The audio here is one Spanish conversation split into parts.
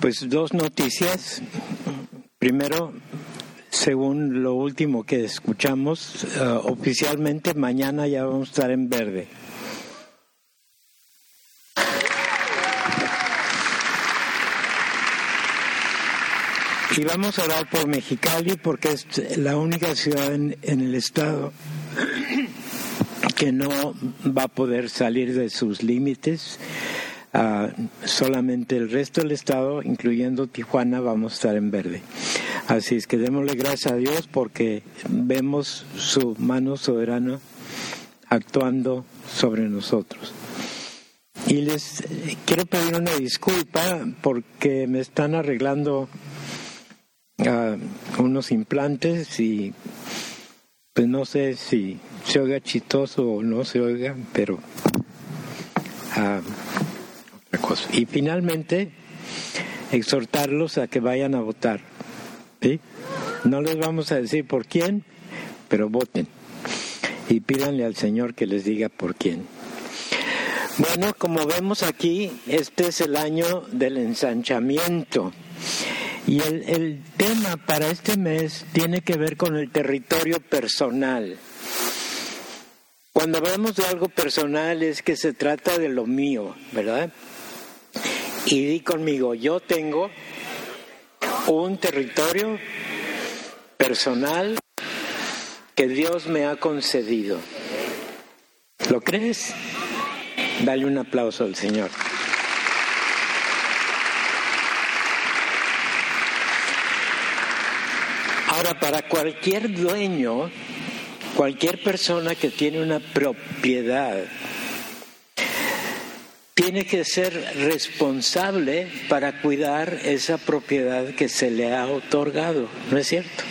Pues dos noticias. Primero, según lo último que escuchamos, eh, oficialmente mañana ya vamos a estar en verde. Y vamos a orar por Mexicali porque es la única ciudad en, el estado que no va a poder salir de sus límites. Ah, solamente el resto del estado, incluyendo Tijuana, vamos a estar en verde. Así es que démosle gracias a Dios porque vemos su mano soberana actuando sobre nosotros. Y les quiero pedir una disculpa porque me están arreglando unos implantes y pues no sé si se oiga chistoso o no se oiga, pero cosa. Y finalmente, exhortarlos a que vayan a votar. ¿sí? No les vamos a decir por quién, pero voten. Y pídanle al Señor que les diga por quién. Bueno, como vemos aquí, este es el año del ensanchamiento. Y el, tema para este mes tiene que ver con el territorio personal. Cuando hablamos de algo personal es que se trata de lo mío, ¿verdad? Y di conmigo, yo tengo un territorio personal que Dios me ha concedido. ¿Lo crees? Dale un aplauso al Señor. Ahora, para cualquier dueño, cualquier persona que tiene una propiedad, tiene que ser responsable para cuidar esa propiedad que se le ha otorgado, ¿no es cierto?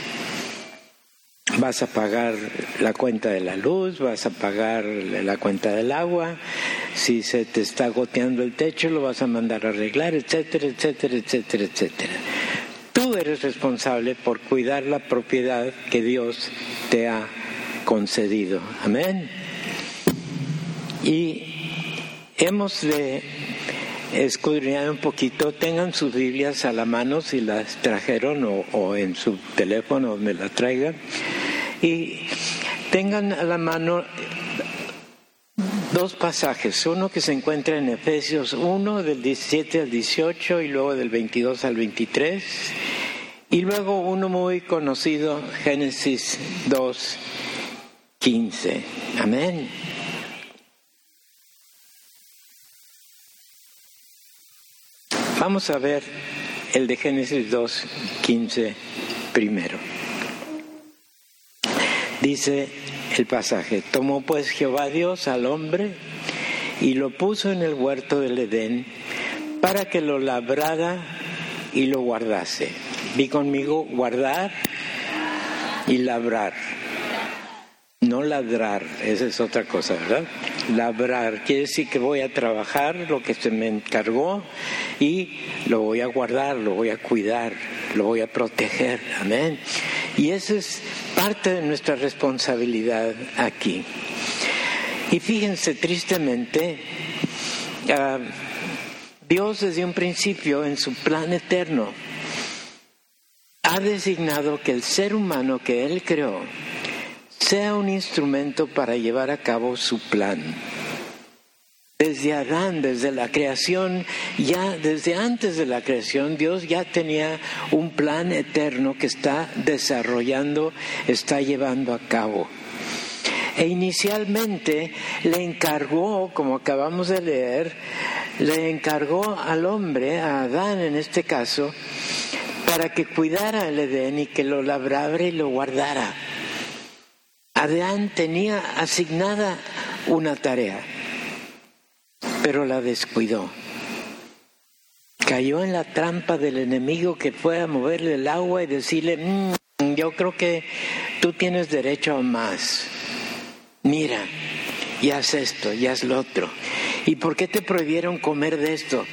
Vas a pagar la cuenta de la luz, vas a pagar la cuenta del agua, si se te está goteando el techo lo vas a mandar a arreglar, etcétera, etcétera, etcétera, etcétera. Tú eres responsable por cuidar la propiedad que Dios te ha concedido. Amén. Y hemos de escudriñar un poquito, tengan sus Biblias a la mano si las trajeron o, en su teléfono me la traigan y tengan a la mano dos pasajes, uno que se encuentra en Efesios 1 del 17 al 18 y luego del 22 al 23 y luego uno muy conocido, Génesis 2, 15. Amén. Vamos a ver el de Génesis 2, 15 primero. Dice, el pasaje. Tomó pues Jehová Dios al hombre y lo puso en el huerto del Edén para que lo labrara y lo guardase. Vi conmigo guardar y labrar. No ladrar, esa es otra cosa, ¿verdad? Labrar quiere decir que voy a trabajar lo que se me encargó y lo voy a guardar, lo voy a cuidar, lo voy a proteger. Amén. Y esa es parte de nuestra responsabilidad aquí. Y fíjense, tristemente, ah, Dios desde un principio en su plan eterno ha designado que el ser humano que Él creó sea un instrumento para llevar a cabo su plan. Desde Adán, desde la creación, ya desde antes de la creación, Dios ya tenía un plan eterno que está desarrollando, está llevando a cabo. E inicialmente le encargó, como acabamos de leer, le encargó al hombre, a Adán en este caso, para que cuidara el Edén y que lo labrara y lo guardara. Adán tenía asignada una tarea pero la descuidó. Cayó en la trampa del enemigo que fue a moverle el agua y decirle, mm, yo creo que tú tienes derecho a más. Mira, y haz esto, y haz lo otro. ¿Y por qué te prohibieron comer de esto?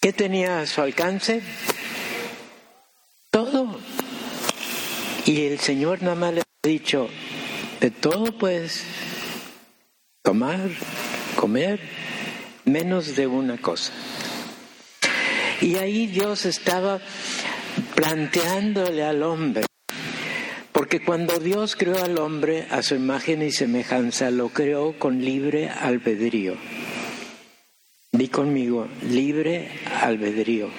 ¿Qué tenía a su alcance? Todo. Y el Señor nada más le ha dicho, de todo pues tomar, comer, menos de una cosa. Y ahí Dios estaba planteándole al hombre, porque cuando Dios creó al hombre a su imagen y semejanza, lo creó con libre albedrío. Di conmigo, libre albedrío.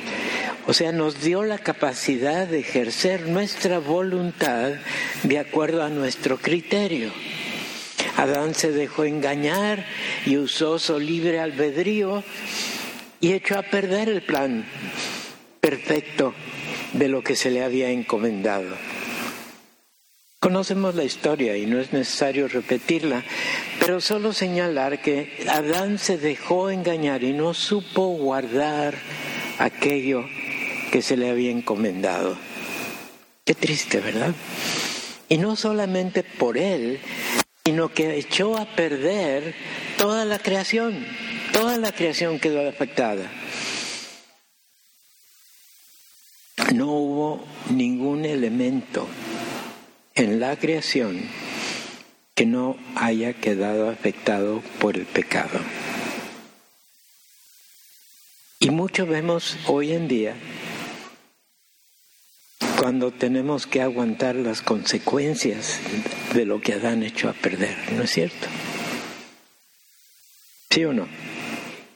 O sea, nos dio la capacidad de ejercer nuestra voluntad de acuerdo a nuestro criterio. Adán se dejó engañar y usó su libre albedrío y echó a perder el plan perfecto de lo que se le había encomendado. Conocemos la historia y no es necesario repetirla, pero solo señalar que Adán se dejó engañar y no supo guardar aquello que se le había encomendado. Qué triste, ¿verdad? Y no solamente por él, sino que echó a perder toda la creación, toda la creación quedó afectada. No hubo ningún elemento en la creación que no haya quedado afectado por el pecado. Y mucho vemos hoy en día cuando tenemos que aguantar las consecuencias de lo que Adán echó a perder, ¿no es cierto? ¿Sí o no?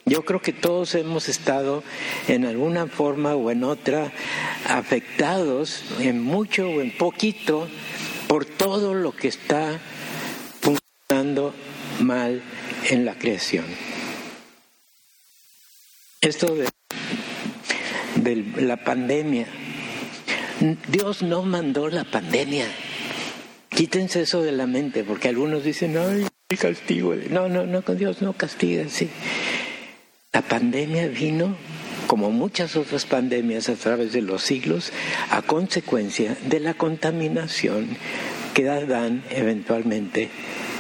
Yo creo que todos hemos estado en alguna forma o en otra afectados en mucho o en poquito por todo lo que está funcionando mal en la creación. Esto de, de la pandemia Dios no mandó la pandemia. Quítense eso de la mente, porque algunos dicen, ay, castigo. No, no, no, con Dios no castiga, sí. La pandemia vino, como muchas otras pandemias a través de los siglos, a consecuencia de la contaminación que Adán eventualmente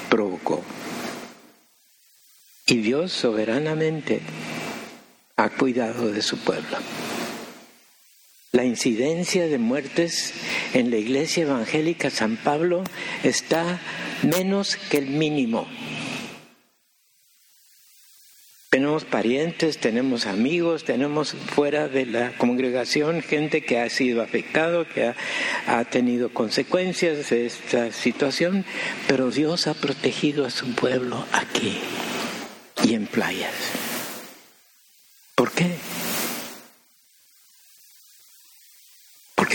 provocó. Y Dios soberanamente ha cuidado de su pueblo la incidencia de muertes en la iglesia evangélica San Pablo está menos que el mínimo. Tenemos parientes, tenemos amigos, tenemos fuera de la congregación gente que ha sido afectado, que ha, ha, tenido consecuencias de esta situación, pero Dios ha protegido a su pueblo aquí y en playas. ¿Por qué?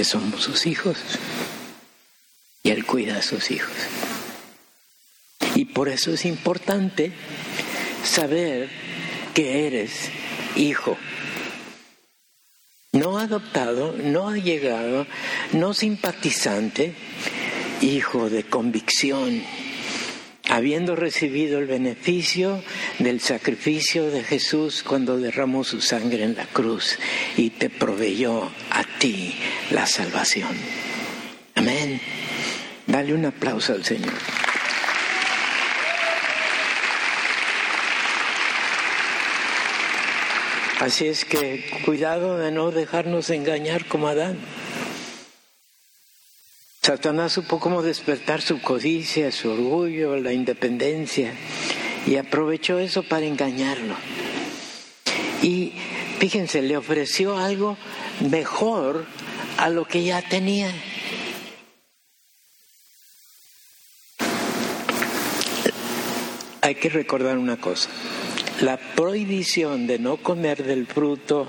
Porque somos sus hijos y Él cuida a sus hijos. Y por eso es importante saber que eres hijo. No adoptado, no llegado, no simpatizante, hijo de convicción, habiendo recibido el beneficio del sacrificio de Jesús cuando derramó su sangre en la cruz y te proveyó a ti la salvación. Amén. Dale un aplauso al Señor. Así es que cuidado de no dejarnos engañar como Adán. Satanás supo cómo despertar su codicia, su orgullo, la independencia y aprovechó eso para engañarlo. Y fíjense, le ofreció algo mejor a lo que ya tenía. Hay que recordar una cosa. La prohibición de no comer del fruto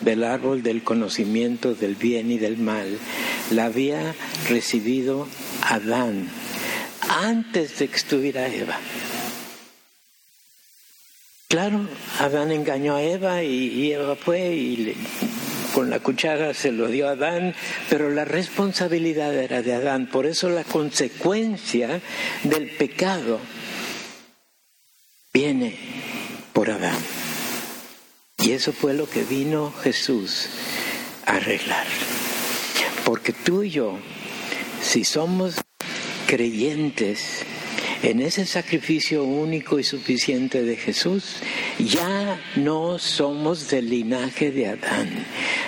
del árbol del conocimiento del bien y del mal la había recibido Adán antes de que estuviera Eva. Claro, Adán engañó a Eva y, Eva fue y con la cuchara se lo dio a Adán, pero la responsabilidad era de Adán. Por eso la consecuencia del pecado viene por Adán. Y eso fue lo que vino Jesús a arreglar. Porque tú y yo, si somos creyentes en ese sacrificio único y suficiente de Jesús, ya no somos del linaje de Adán,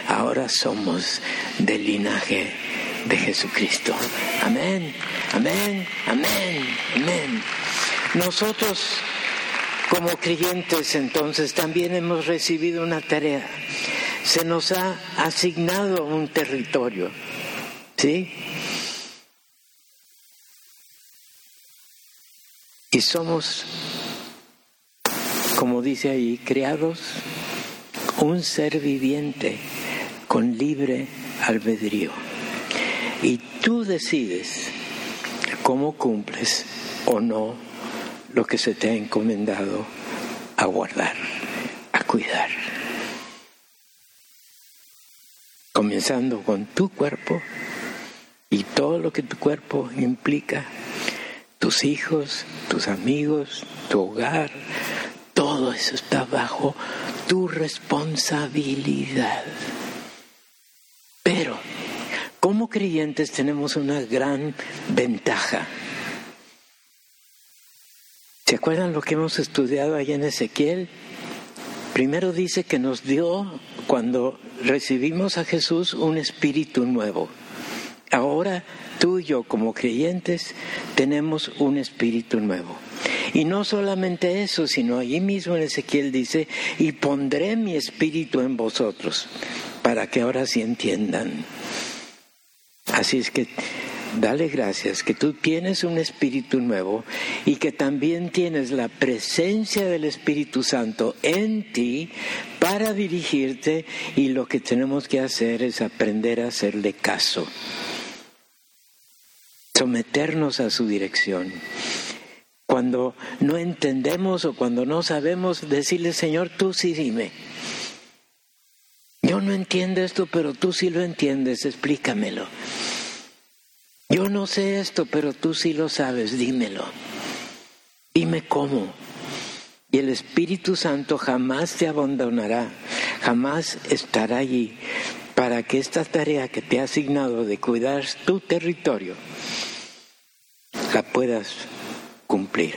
ahora somos del linaje de Jesucristo. Amén, amén, amén, amén. Nosotros como creyentes entonces también hemos recibido una tarea se nos ha asignado un territorio. ¿Sí? Y somos, como dice ahí, creados un ser viviente con libre albedrío. Y tú decides cómo cumples o no lo que se te ha encomendado a guardar, a cuidar. Comenzando con tu cuerpo y todo lo que tu cuerpo implica, tus hijos, tus amigos, tu hogar, todo eso está bajo tu responsabilidad. Creyentes tenemos una gran ventaja. ¿Se acuerdan lo que hemos estudiado allá en Ezequiel? Primero dice que nos dio, cuando recibimos a Jesús, un espíritu nuevo. Ahora tú y yo como creyentes tenemos un espíritu nuevo. Y no solamente eso, sino allí mismo en Ezequiel dice, y pondré mi espíritu en vosotros, para que ahora sí entiendan. Así es que dale gracias que tú tienes un espíritu nuevo y que también tienes la presencia del Espíritu Santo en ti para dirigirte y lo que tenemos que hacer es aprender a hacerle caso someternos a su dirección. Cuando no entendemos o cuando no sabemos decirle, Señor, tú sí dime. Yo no entiendo esto, pero tú sí lo entiendes, explícamelo. Yo no sé esto, pero tú sí lo sabes, dímelo. Dime cómo. Y el Espíritu Santo jamás te abandonará, jamás estará allí para que esta tarea que te ha asignado de cuidar tu territorio la puedas cumplir.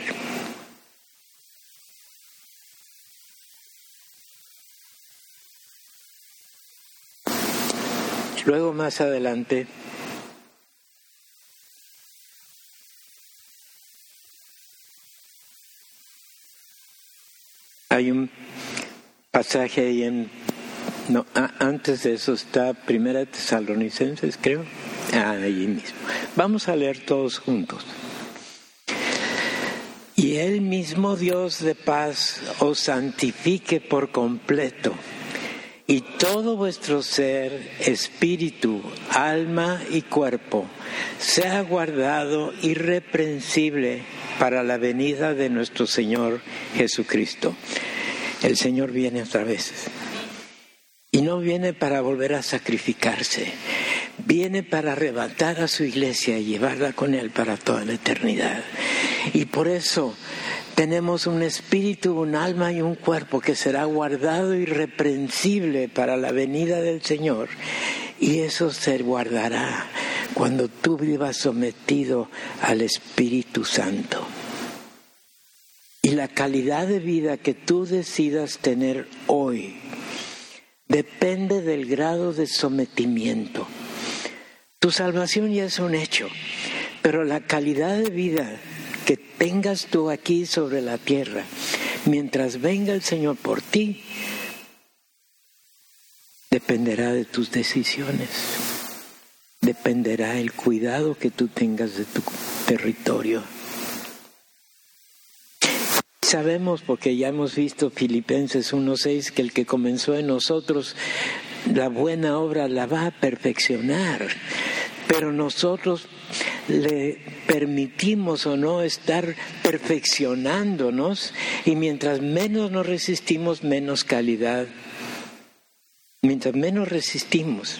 Luego más adelante hay un pasaje ahí en no antes de eso está Primera Tesalonicenses creo. Ahí mismo. Vamos a leer todos juntos. Y el mismo Dios de paz os santifique por completo, y todo vuestro ser, espíritu, alma y cuerpo, sea guardado irreprensible para la venida de nuestro Señor Jesucristo. El Señor viene otra vez. Y no viene para volver a sacrificarse, viene para arrebatar a su iglesia y llevarla con Él para toda la eternidad. Y por eso tenemos un espíritu, un alma y un cuerpo que será guardado irreprensible para la venida del Señor. Y eso se guardará cuando tú vivas sometido al Espíritu Santo. Y la calidad de vida que tú decidas tener hoy depende del grado de sometimiento. Tu salvación ya es un hecho, pero la calidad de vida que tengas tú aquí sobre la tierra, mientras venga el Señor por ti, dependerá de tus decisiones, dependerá el cuidado que tú tengas de tu territorio. Sabemos, porque ya hemos visto Filipenses 1.6, que el que comenzó en nosotros la buena obra la va a perfeccionar, pero nosotros le permitimos o no estar perfeccionándonos y mientras menos nos resistimos, menos calidad. Mientras menos resistimos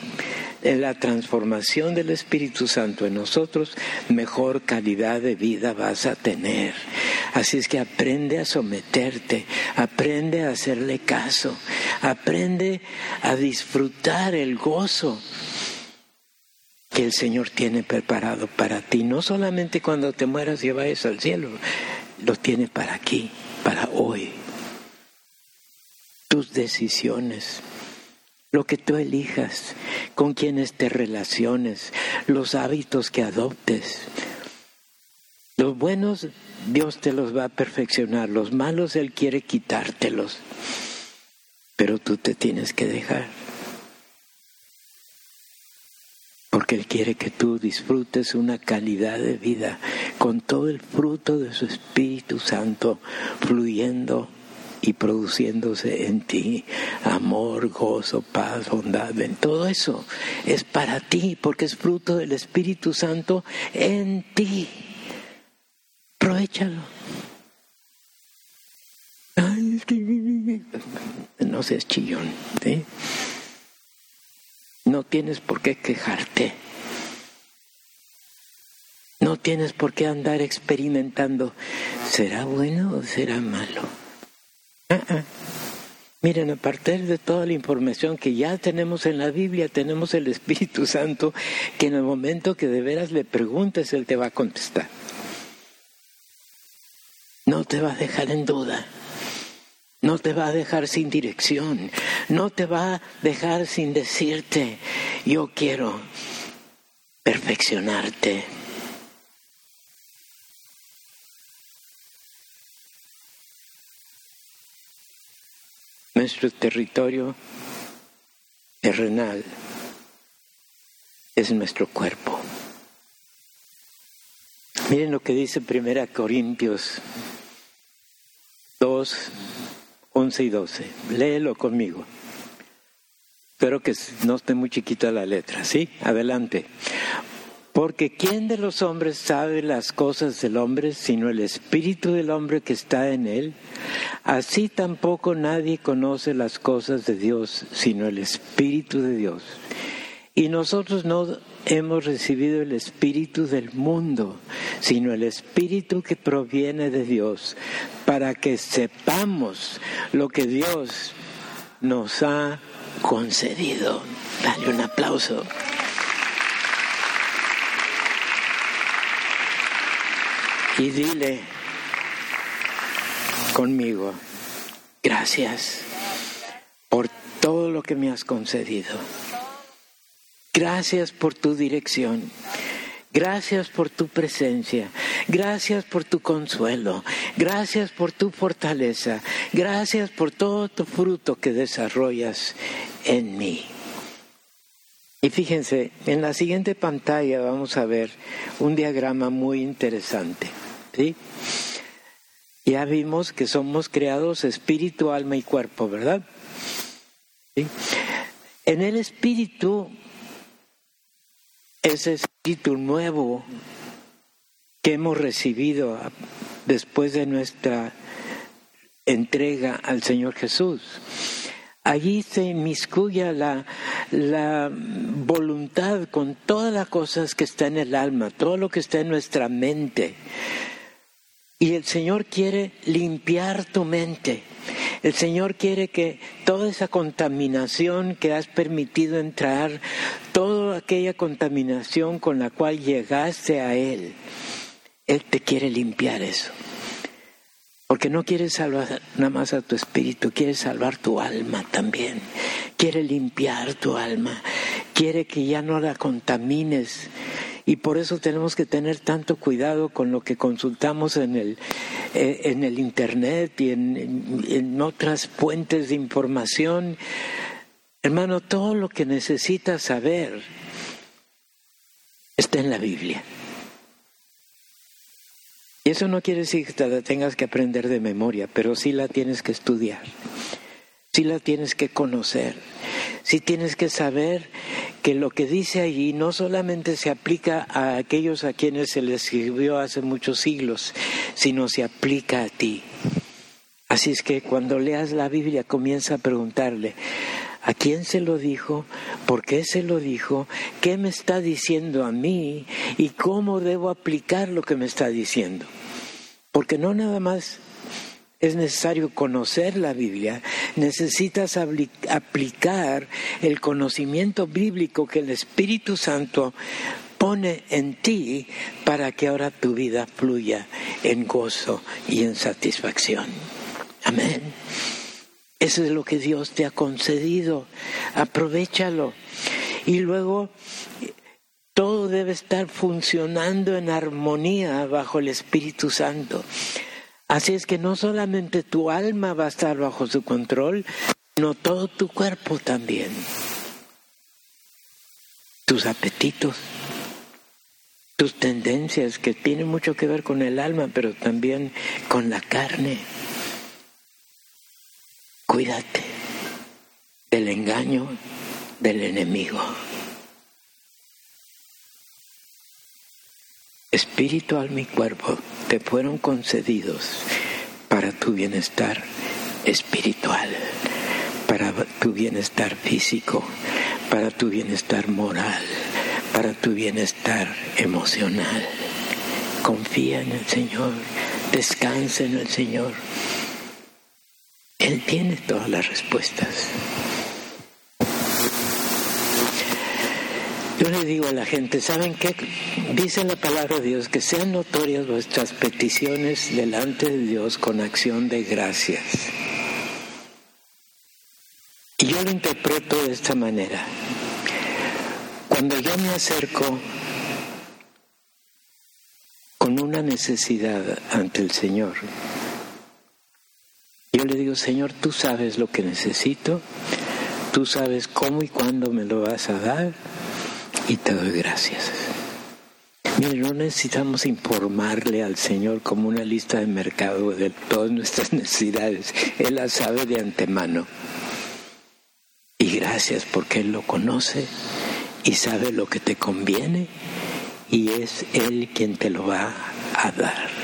en la transformación del Espíritu Santo en nosotros, mejor calidad de vida vas a tener. Así es que aprende a someterte, aprende a hacerle caso, aprende a disfrutar el gozo que el Señor tiene preparado para ti, no solamente cuando te mueras y al cielo, lo tiene para aquí, para hoy. Tus decisiones, lo que tú elijas, con quienes te relaciones, los hábitos que adoptes. Los buenos Dios te los va a perfeccionar, los malos Él quiere quitártelos, pero tú te tienes que dejar porque Él quiere que tú disfrutes una calidad de vida con todo el fruto de su Espíritu Santo fluyendo y produciéndose en ti amor, gozo, paz, bondad, en todo eso es para ti porque es fruto del Espíritu Santo en ti. Aprovechalo. No seas chillón. No tienes por qué quejarte. No tienes por qué andar experimentando. ¿Será bueno o será malo? Ah, ah. Miren, a partir de toda la información que ya tenemos en la Biblia, tenemos el Espíritu Santo, que en el momento que de veras le preguntes, Él te va a contestar. No te va a dejar en duda. No te va a dejar sin dirección. No te va a dejar sin decirte, yo quiero perfeccionarte. Nuestro territorio terrenal es nuestro cuerpo. Miren lo que dice Primera Corintios 2, 11 y 12. Léelo conmigo. Espero que no esté muy chiquita la letra, ¿sí? Adelante. Porque ¿quién de los hombres sabe las cosas del hombre sino el espíritu del hombre que está en él? Así tampoco nadie conoce las cosas de Dios sino el espíritu de Dios. Y nosotros no hemos recibido el espíritu del mundo, sino el espíritu que proviene de Dios, para que sepamos lo que Dios nos ha concedido. Dale un aplauso. y dile conmigo, gracias por todo lo que me has concedido. Gracias por tu dirección. Gracias por tu presencia. Gracias por tu consuelo. Gracias por tu fortaleza. Gracias por todo tu fruto que desarrollas en mí. Y fíjense, en la siguiente pantalla vamos a ver un diagrama muy interesante. ¿sí? Ya vimos que somos creados espíritu, alma y cuerpo, ¿verdad? En el espíritu, ese espíritu nuevo que hemos recibido después de nuestra entrega al Señor Jesús. Allí se inmiscuya la, la voluntad con todas las cosas que está en el alma, todo lo que está en nuestra mente. Y el Señor quiere limpiar tu mente. El Señor quiere que toda esa contaminación que has permitido entrar, aquella contaminación con la cual llegaste a Él, Él te quiere limpiar eso. Porque no quiere salvar nada más a tu espíritu, quiere salvar tu alma también. Quiere limpiar tu alma. Quiere que ya no la contamines y por eso tenemos que tener tanto cuidado con lo que consultamos en el, eh, en el Internet y en, en otras fuentes de información. Hermano, todo lo que necesitas saber está en la Biblia. Y eso no quiere decir que la tengas que aprender de memoria, pero sí la tienes que estudiar, sí la tienes que conocer. Sí tienes que saber que lo que dice allí no solamente se aplica a aquellos a quienes se les escribió hace muchos siglos, sino se aplica a ti. Así es que cuando leas la Biblia comienza a preguntarle, ¿a quién se lo dijo? ¿Por qué se lo dijo? ¿Qué me está diciendo a mí? ¿Y cómo debo aplicar lo que me está diciendo? Porque no nada más es necesario conocer la Biblia, necesitas aplicar el conocimiento bíblico que el Espíritu Santo pone en ti para que ahora tu vida fluya en gozo y en satisfacción. Amén. Eso es lo que Dios te ha concedido. Aprovechalo. Y luego todo debe estar funcionando en armonía bajo el Espíritu Santo. Así es que no solamente tu alma va a estar bajo su control, sino todo tu cuerpo también. tus apetitos, tus tendencias que tienen mucho que ver con el alma, pero también con la carne. Cuídate del engaño del enemigo. Espiritual mi cuerpo te fueron concedidos para tu bienestar espiritual, para tu bienestar físico, para tu bienestar moral, para tu bienestar emocional. Confía en el Señor, descansa en el Señor. Él tiene todas las respuestas. Yo le digo a la gente, ¿saben qué? Dice la palabra de Dios que sean notorias vuestras peticiones delante de Dios con acción de gracias. Y yo lo interpreto de esta manera. Cuando yo me acerco con una necesidad ante el Señor, yo le digo, Señor, tú sabes lo que necesito, tú sabes cómo y cuándo me lo vas a dar y te doy gracias. Mire, no necesitamos informarle al Señor como una lista de mercado de todas nuestras necesidades. Él las sabe de antemano. Y gracias porque Él lo conoce y sabe lo que te conviene y es Él quien te lo va a dar.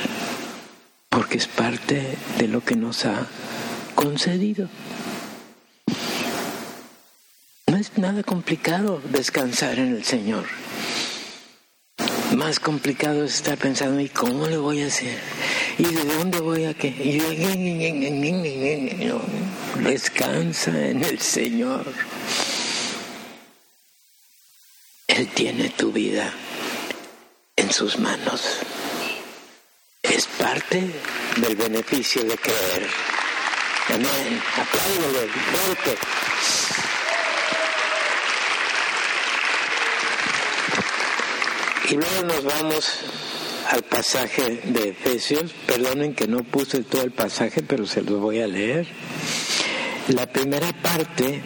Porque es parte de lo que nos ha concedido. No es nada complicado descansar en el Señor. Más complicado es estar pensando, ¿y cómo le voy a hacer? ¿Y de dónde voy a qué? descansa en el Señor. Él tiene tu vida en sus manos. Es parte del beneficio de creer. Amén. Apláudale, fuerte. Y luego nos vamos al pasaje de Efesios. Perdonen que no puse todo el pasaje, pero se los voy a leer. La primera parte,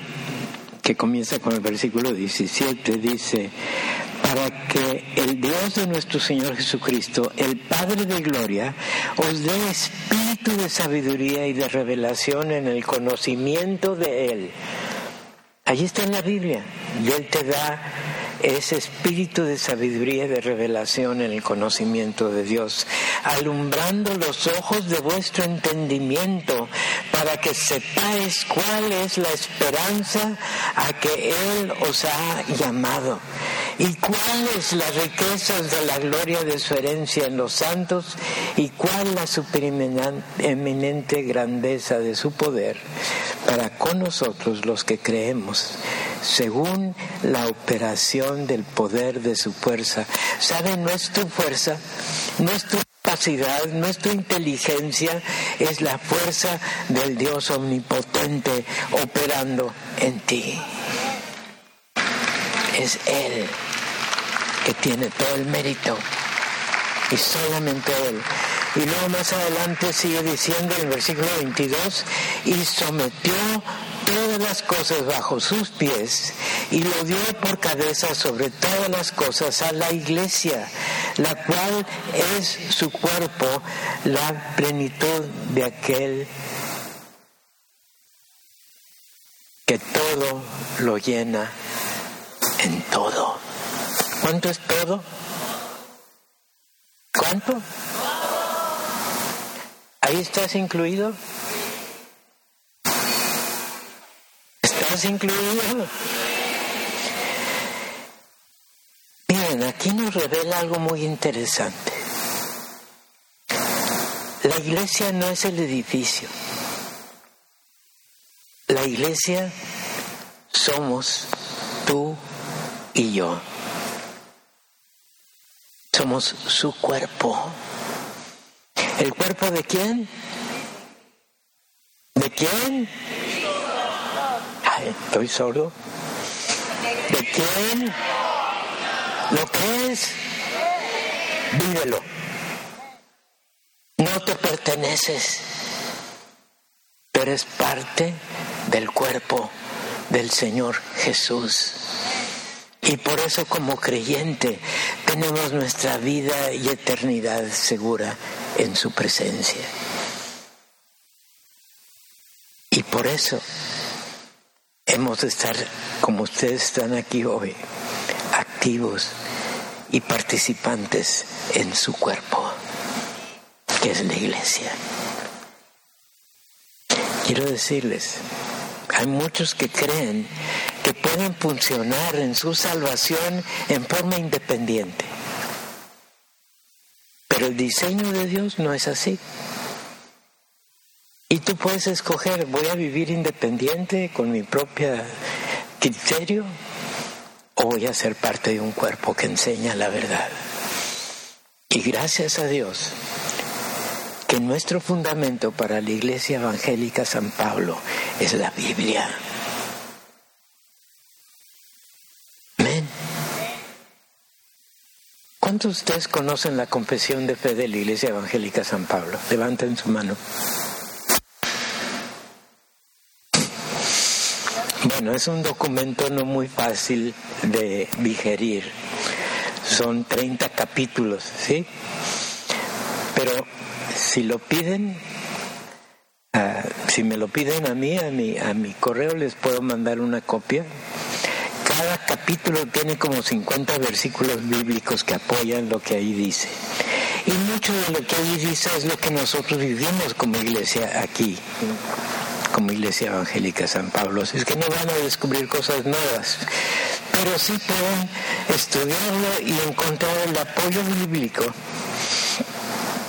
que comienza con el versículo 17, dice, para que el Dios de nuestro Señor Jesucristo, el Padre de Gloria, os dé espíritu de sabiduría y de revelación en el conocimiento de Él. Allí está en la Biblia, y Él te da ese espíritu de sabiduría y de revelación en el conocimiento de Dios, alumbrando los ojos de vuestro entendimiento para que sepáis cuál es la esperanza a que Él os ha llamado y cuál es la riqueza de la gloria de su herencia en los santos y cuál la supereminente grandeza de su poder para con nosotros los que creemos según la operación del poder de su fuerza. ¿Sabe nuestra fuerza? Nuestra capacidad, nuestra inteligencia es la fuerza del Dios omnipotente operando en ti. Es Él que tiene todo el mérito y solamente Él. Y luego más adelante sigue diciendo en el versículo 22, y sometió todas las cosas bajo sus pies y lo dio por cabeza sobre todas las cosas a la iglesia, la cual es su cuerpo, la plenitud de aquel que todo lo llena en todo. ¿Cuánto es todo? ¿Cuánto? ¿Ahí estás incluido? ¿Estás incluido? Miren, aquí nos revela algo muy interesante. La iglesia no es el edificio. La iglesia somos tú y yo. Somos su cuerpo. ¿El cuerpo de quién? ¿De quién? Ay, estoy sordo. ¿De quién? ¿Lo crees? Vívelo. No te perteneces, pero es parte del cuerpo del Señor Jesús. Y por eso como creyente tenemos nuestra vida y eternidad segura en su presencia. Y por eso hemos de estar, como ustedes están aquí hoy, activos y participantes en su cuerpo, que es la iglesia. Quiero decirles, hay muchos que creen pueden funcionar en su salvación en forma independiente. Pero el diseño de Dios no es así. Y tú puedes escoger, voy a vivir independiente con mi propio criterio o voy a ser parte de un cuerpo que enseña la verdad. Y gracias a Dios que nuestro fundamento para la Iglesia Evangélica San Pablo es la Biblia. Amén. ¿Cuántos de ustedes conocen la confesión de fe de la Iglesia Evangélica San Pablo? Levanten su mano. Bueno, es un documento no muy fácil de digerir. Son 30 capítulos, ¿sí? Pero si lo piden, ah, si me lo piden a mí, a mi, a mi correo les puedo mandar una copia. Cada capítulo tiene como 50 versículos bíblicos que apoyan lo que ahí dice. Y mucho de lo que ahí dice es lo que nosotros vivimos como iglesia aquí como Iglesia Evangélica San Pablo. Es que no van a descubrir cosas nuevas, pero sí pueden estudiarlo y encontrar el apoyo bíblico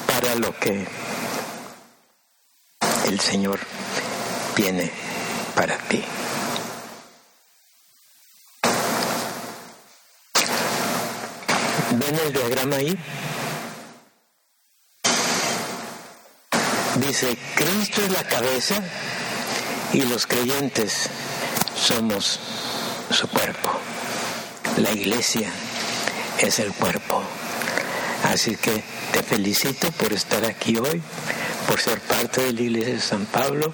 para lo que el Señor tiene para ti. ¿Ven el diagrama ahí? Dice, Cristo es la cabeza y los creyentes somos su cuerpo. La iglesia es el cuerpo. Así que te felicito por estar aquí hoy, por ser parte de la iglesia de San Pablo.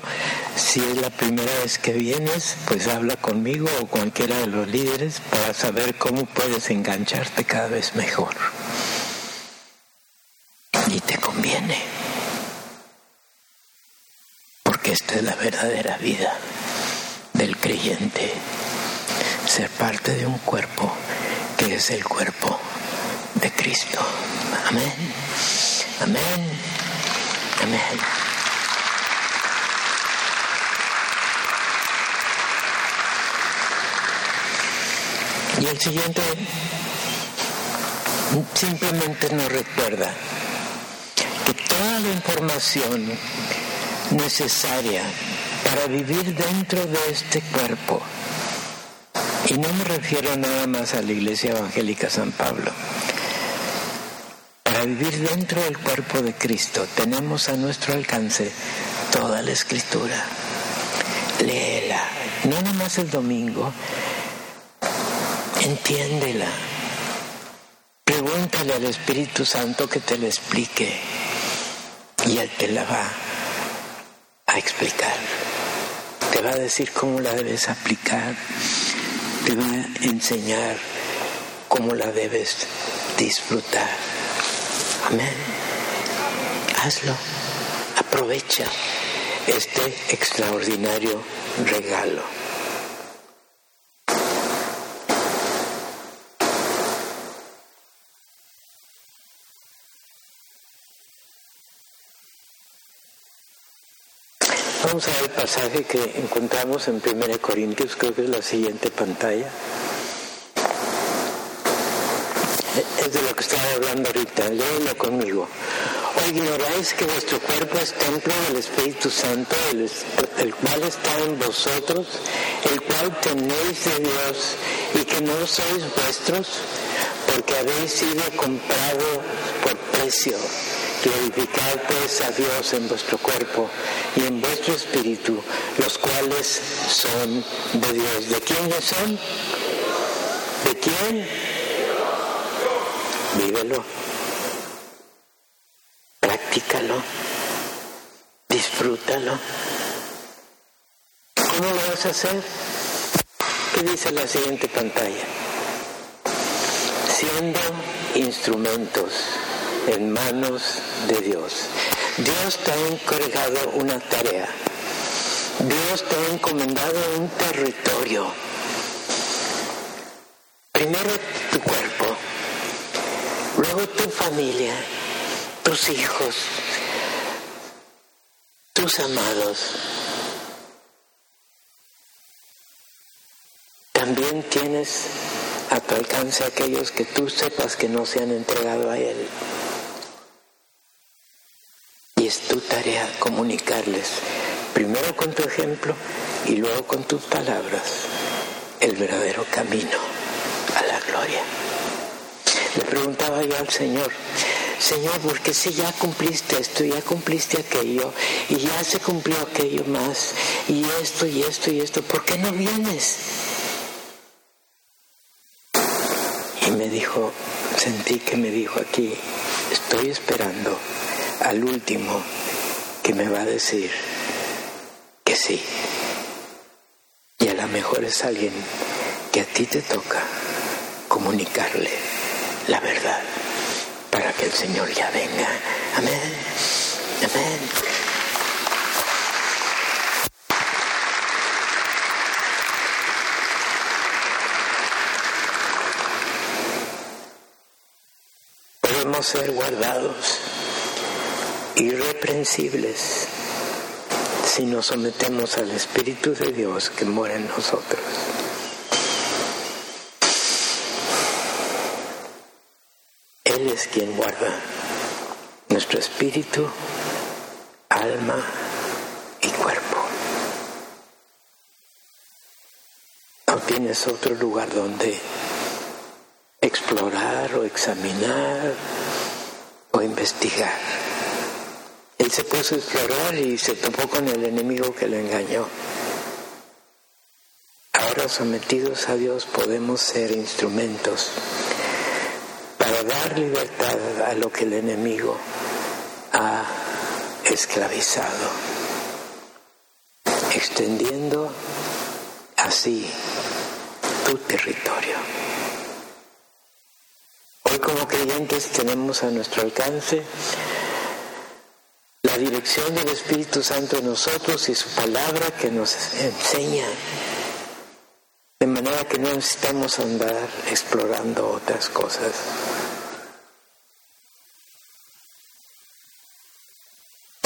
Si es la primera vez que vienes, pues habla conmigo o cualquiera de los líderes para saber cómo puedes engancharte cada vez mejor. Y te conviene esta es la verdadera vida del creyente, ser parte de un cuerpo que es el cuerpo de Cristo. Amén, amén, amén. Y el siguiente simplemente nos recuerda que toda la información necesaria para vivir dentro de este cuerpo. Y no me refiero nada más a la Iglesia Evangélica San Pablo. Para vivir dentro del cuerpo de Cristo tenemos a nuestro alcance toda la escritura. Léela, no nada más el domingo, entiéndela. Pregúntale al Espíritu Santo que te la explique y Él te la va a explicar. Te va a decir cómo la debes aplicar. Te va a enseñar cómo la debes disfrutar. Amén. Hazlo. Aprovecha este extraordinario regalo. Vamos a ver el pasaje que encontramos en 1 Corintios, creo que es la siguiente pantalla. Es de lo que estaba hablando ahorita, léelo conmigo. O ignoráis que vuestro cuerpo es templo del Espíritu Santo, el, el cual está en vosotros, el cual tenéis de Dios y que no sois vuestros, porque habéis sido comprados por precio. Glorificad pues a Dios en vuestro cuerpo y en vuestro espíritu, los cuales son de Dios. ¿De quiénes son? ¿De quién? Vívelo. Practícalo. Disfrútalo. ¿Cómo lo vas a hacer? ¿Qué dice la siguiente pantalla? siendo instrumentos en manos de Dios. Dios te ha encargado una tarea. Dios te ha encomendado un territorio. Primero tu cuerpo, luego tu familia, tus hijos, tus amados. También tienes a tu alcance aquellos que tú sepas que no se han entregado a Él. Es tu tarea comunicarles, primero con tu ejemplo y luego con tus palabras, el verdadero camino a la gloria. Le preguntaba yo al Señor, Señor, porque si ya cumpliste esto, ya cumpliste aquello, y ya se cumplió aquello más, y esto, y esto, y esto, ¿por qué no vienes? Y me dijo, sentí que me dijo aquí, estoy esperando al último que me va a decir que sí. Y a lo mejor es alguien que a ti te toca comunicarle la verdad para que el Señor ya venga. Amén. Amén. Podemos ser guardados irreprensibles si nos sometemos al Espíritu de Dios que mora en nosotros. Él es quien guarda nuestro espíritu, alma y cuerpo. No tienes otro lugar donde explorar o examinar o investigar. Él se puso a explorar y se topó con el enemigo que lo engañó. Ahora sometidos a Dios podemos ser instrumentos para dar libertad a lo que el enemigo ha esclavizado, extendiendo así tu territorio. Hoy como creyentes tenemos a nuestro alcance dirección del Espíritu Santo en nosotros y su palabra que nos enseña. De manera que no necesitamos andar explorando otras cosas.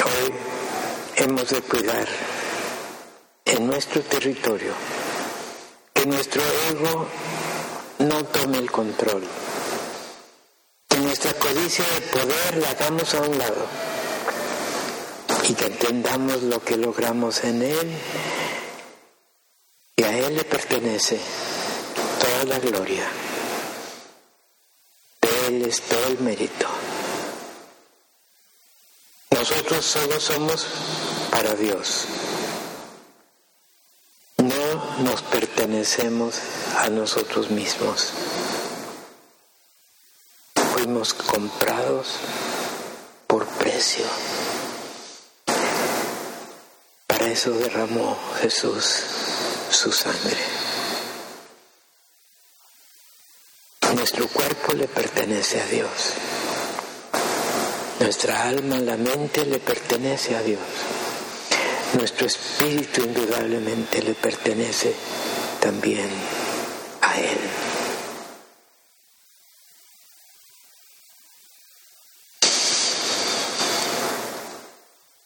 Hoy hemos de cuidar en nuestro territorio que nuestro ego no tome el control, que nuestra codicia de poder la hagamos a un lado y que entendamos lo que logramos en Él y a Él le pertenece toda la gloria. De Él es todo el mérito. Nosotros solo somos para Dios. No nos pertenecemos a nosotros mismos. Fuimos comprados por precio. Para eso derramó Jesús su sangre. Nuestro cuerpo le pertenece a Dios. Nuestra alma, la mente le pertenece a Dios. Nuestro espíritu indudablemente le pertenece también a Él.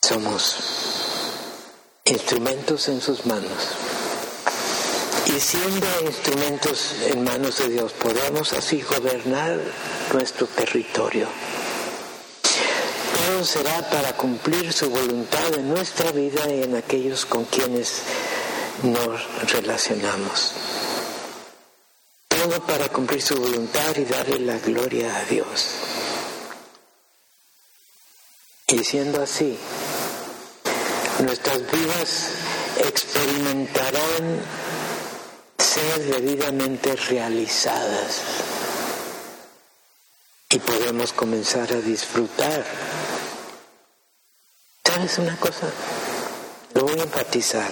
Somos instrumentos en sus manos. Y siendo instrumentos en manos de Dios, podemos así gobernar nuestro territorio. Todo será para cumplir su voluntad en nuestra vida y en aquellos con quienes nos relacionamos. Todo para cumplir su voluntad y darle la gloria a Dios. Y siendo así, nuestras vidas experimentarán ser debidamente realizadas y podemos comenzar a disfrutar. ¿Sabes una cosa? Lo voy a enfatizar.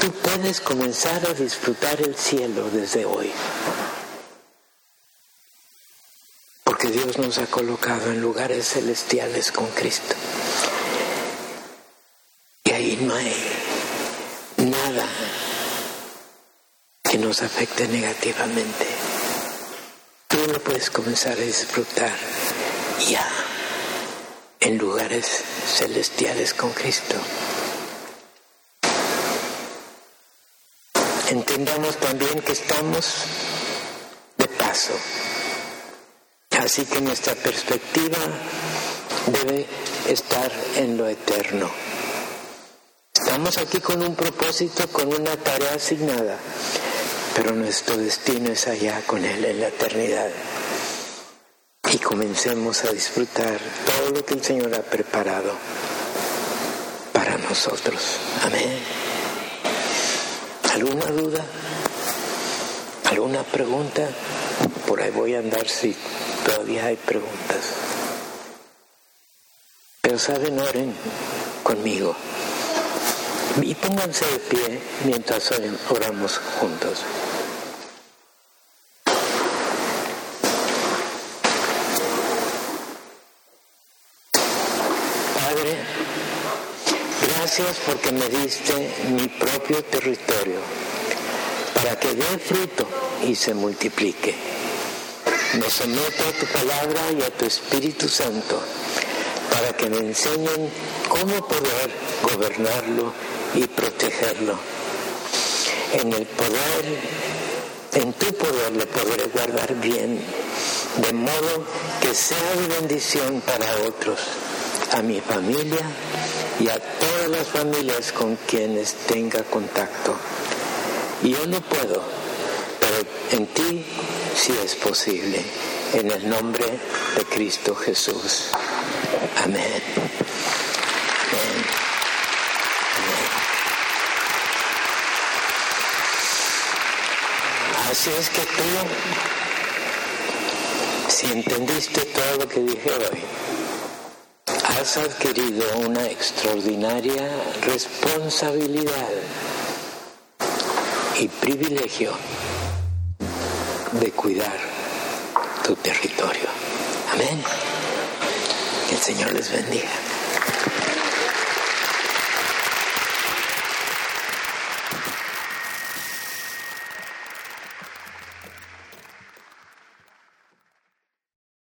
Tú puedes comenzar a disfrutar el cielo desde hoy. Dios nos ha colocado en lugares celestiales con Cristo. Y ahí no hay nada que nos afecte negativamente. Tú lo puedes comenzar a disfrutar ya en lugares celestiales con Cristo. Entendamos también que estamos de paso. Así que nuestra perspectiva debe estar en lo eterno. Estamos aquí con un propósito, con una tarea asignada, pero nuestro destino es allá con Él en la eternidad. Y comencemos a disfrutar todo lo que el Señor ha preparado para nosotros. Amén. ¿Alguna duda? ¿Alguna pregunta? Por ahí voy a andar si todavía hay preguntas. Pero saben, oren conmigo. Y pónganse de pie mientras oramos juntos. Padre, gracias porque me diste mi propio territorio para que dé fruto y se multiplique. Me someto a tu palabra y a tu Espíritu Santo para que me enseñen cómo poder gobernarlo y protegerlo. En el poder, en tu poder lo podré guardar bien, de modo que sea de bendición para otros, a mi familia y a todas las familias con quienes tenga contacto. Yo no puedo, pero en ti sí es posible. En el nombre de Cristo Jesús. Amén. Así es que tú, si entendiste todo lo que dije hoy, has adquirido una extraordinaria responsabilidad y privilegio de cuidar tu territorio. Amén. Que el Señor les bendiga.